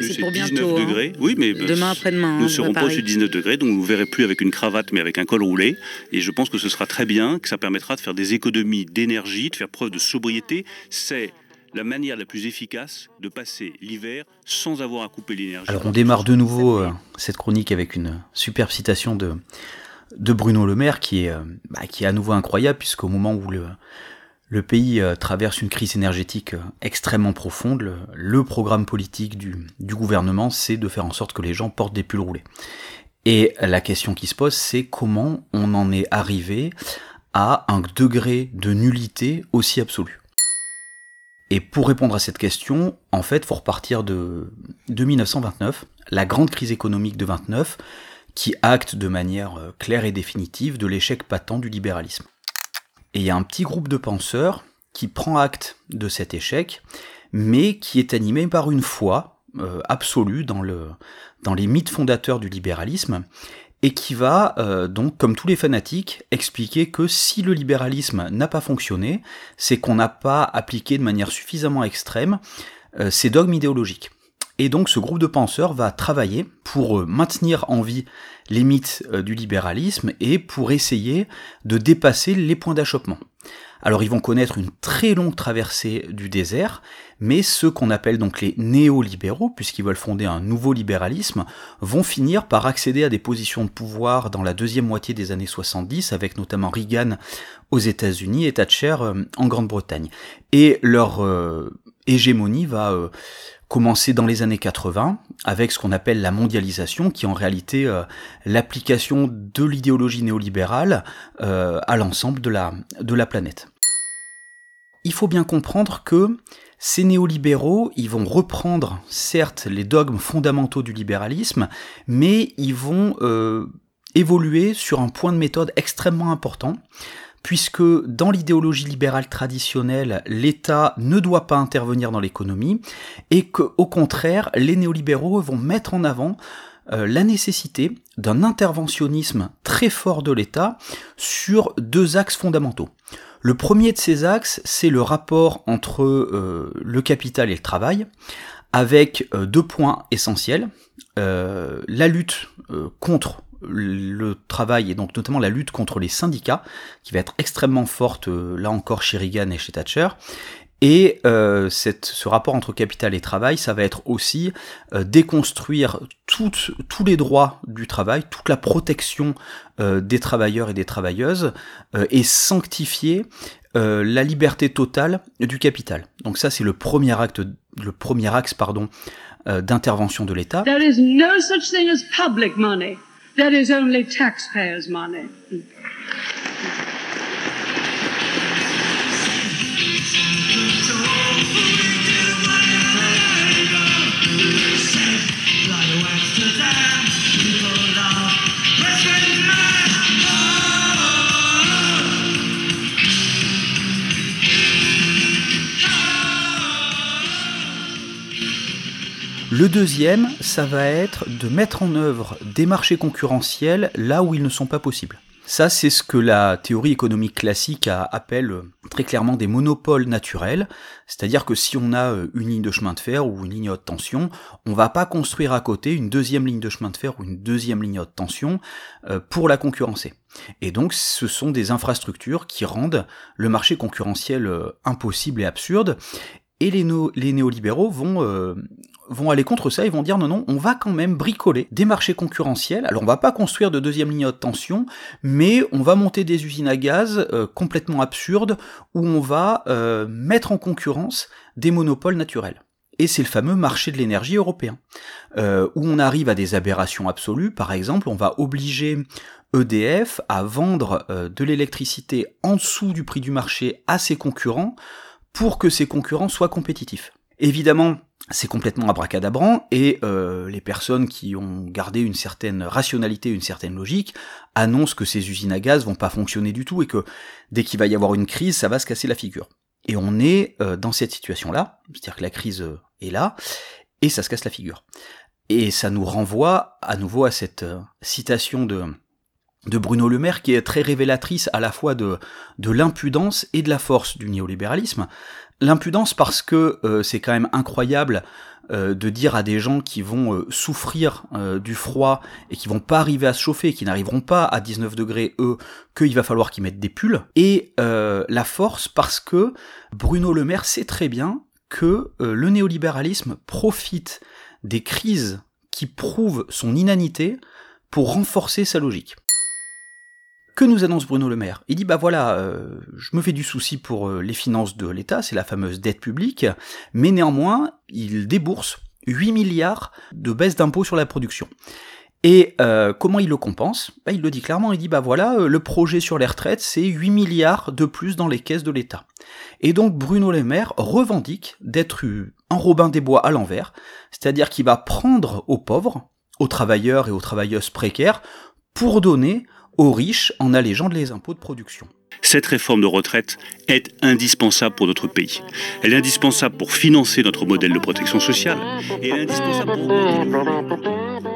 c'est pour 19 bientôt, hein. degrés. Oui, mais Demain après-demain. nous hein, serons pas de 19 degrés, donc vous ne verrez plus avec une cravate, mais avec un col roulé. Et je pense que ce sera très bien, que ça permettra de faire des économies d'énergie, de faire preuve de sobriété. C'est la manière la plus efficace de passer l'hiver sans avoir à couper l'énergie. Alors on démarre de nouveau euh, cette chronique avec une superbe citation de, de Bruno Le Maire qui est, euh, bah, qui est à nouveau incroyable puisqu'au moment où le, le pays euh, traverse une crise énergétique euh, extrêmement profonde, le, programme politique du, gouvernement c'est de faire en sorte que les gens portent des pulls roulés. Et la question qui se pose c'est comment on en est arrivé à un degré de nullité aussi absolu. Et pour répondre à cette question, en fait, faut repartir de, de 1929, la grande crise économique de 29, qui acte de manière euh, claire et définitive de l'échec patent du libéralisme. Et il y a un petit groupe de penseurs qui prend acte de cet échec, mais qui est animé par une foi euh, absolue dans, le, dans les mythes fondateurs du libéralisme, et qui va euh, donc, comme tous les fanatiques, expliquer que si le libéralisme n'a pas fonctionné, c'est qu'on n'a pas appliqué de manière suffisamment extrême euh, dogmes idéologiques. Et donc ce groupe de penseurs va travailler pour euh, maintenir en vie les mythes euh, du libéralisme et pour essayer de dépasser les points d'achoppement. Alors ils vont connaître une très longue traversée du désert, mais ceux qu'on appelle donc les néolibéraux, puisqu'ils veulent fonder un nouveau libéralisme, vont finir par accéder à des positions de pouvoir dans la deuxième moitié des années 70, avec notamment Reagan aux États-Unis et Thatcher euh, en Grande-Bretagne. Et leur hégémonie va commencer dans les années 80 avec ce qu'on appelle la mondialisation, qui est en réalité euh, l'application de l'idéologie néolibérale euh, à l'ensemble de la, de la planète. Il faut bien comprendre que ces néolibéraux, ils vont reprendre certes les dogmes fondamentaux du libéralisme, mais ils vont euh, évoluer sur un point de méthode extrêmement important, puisque dans l'idéologie libérale traditionnelle, l'État ne doit pas intervenir dans l'économie, et qu'au contraire, les néolibéraux vont mettre en avant euh, la nécessité d'un interventionnisme très fort de l'État sur deux axes fondamentaux. Le premier de ces axes, c'est le rapport entre euh, le capital et le travail, avec euh, deux points essentiels. La lutte contre le travail et donc notamment la lutte contre les syndicats, qui va être extrêmement forte euh, là encore chez Reagan et chez Thatcher. Et euh, ce rapport entre capital et travail, ça va être aussi euh, déconstruire tous les droits du travail, toute la protection des travailleurs et des travailleuses, et sanctifier la liberté totale du capital. Donc ça, c'est le premier acte, le premier axe, pardon, d'intervention de l'État. There is no such thing as public money. There is only taxpayers' money. Mm. Le deuxième, ça va être de mettre en œuvre des marchés concurrentiels là où ils ne sont pas possibles. Ça, c'est ce que la théorie économique classique appelle très clairement des monopoles naturels. C'est-à-dire que si on a euh, une ligne de chemin de fer ou une ligne haute tension, on va pas construire à côté une deuxième ligne de chemin de fer ou une deuxième ligne haute tension euh, pour la concurrencer. Et donc, ce sont des infrastructures qui rendent le marché concurrentiel euh, impossible et absurde. Et les, néolibéraux vont, vont aller contre ça, ils vont dire non, non, on va quand même bricoler des marchés concurrentiels. Alors on va pas construire de deuxième ligne haute tension, mais on va monter des usines à gaz euh, complètement absurdes où on va euh, mettre en concurrence des monopoles naturels. Et c'est le fameux marché de l'énergie européen, euh, où on arrive à des aberrations absolues. Par exemple, on va obliger EDF à vendre de l'électricité en dessous du prix du marché à ses concurrents pour que ses concurrents soient compétitifs. Évidemment, c'est complètement abracadabrant et euh, les personnes qui ont gardé une certaine rationalité, une certaine logique, annoncent que ces usines à gaz vont pas fonctionner du tout et que dès qu'il va y avoir une crise, ça va se casser la figure. Et on est euh, dans cette situation-là, c'est-à-dire que la crise euh, est là et ça se casse la figure. Et ça nous renvoie à nouveau à cette euh, citation de de Bruno Le Maire qui est très révélatrice à la fois de, de l'impudence et de la force du néolibéralisme. L'impudence parce que euh, c'est quand même incroyable euh, de dire à des gens qui vont euh, souffrir du froid et qui vont pas arriver à se chauffer, qui n'arriveront pas à 19 degrés eux, qu'il va falloir qu'ils mettent des pulls. Et la force parce que Bruno Le Maire sait très bien que le néolibéralisme profite des crises qui prouvent son inanité pour renforcer sa logique. Que nous annonce Bruno Le Maire? Il dit bah voilà, euh, je me fais du souci pour euh, les finances de l'État, c'est la fameuse dette publique, mais néanmoins, il débourse 8 milliards de baisse d'impôts sur la production. Et euh, comment il le compense? Bah, Il le dit clairement, il dit bah voilà, le projet sur les retraites, c'est 8 milliards de plus dans les caisses de l'État. Et donc Bruno Le Maire revendique d'être un Robin des Bois à l'envers, c'est-à-dire qu'il va prendre aux pauvres, aux travailleurs et aux travailleuses précaires, pour donner aux riches en allégeant les impôts de production. Cette réforme de retraite est indispensable pour notre pays. Elle est indispensable pour financer notre modèle de protection sociale et elle est indispensable pour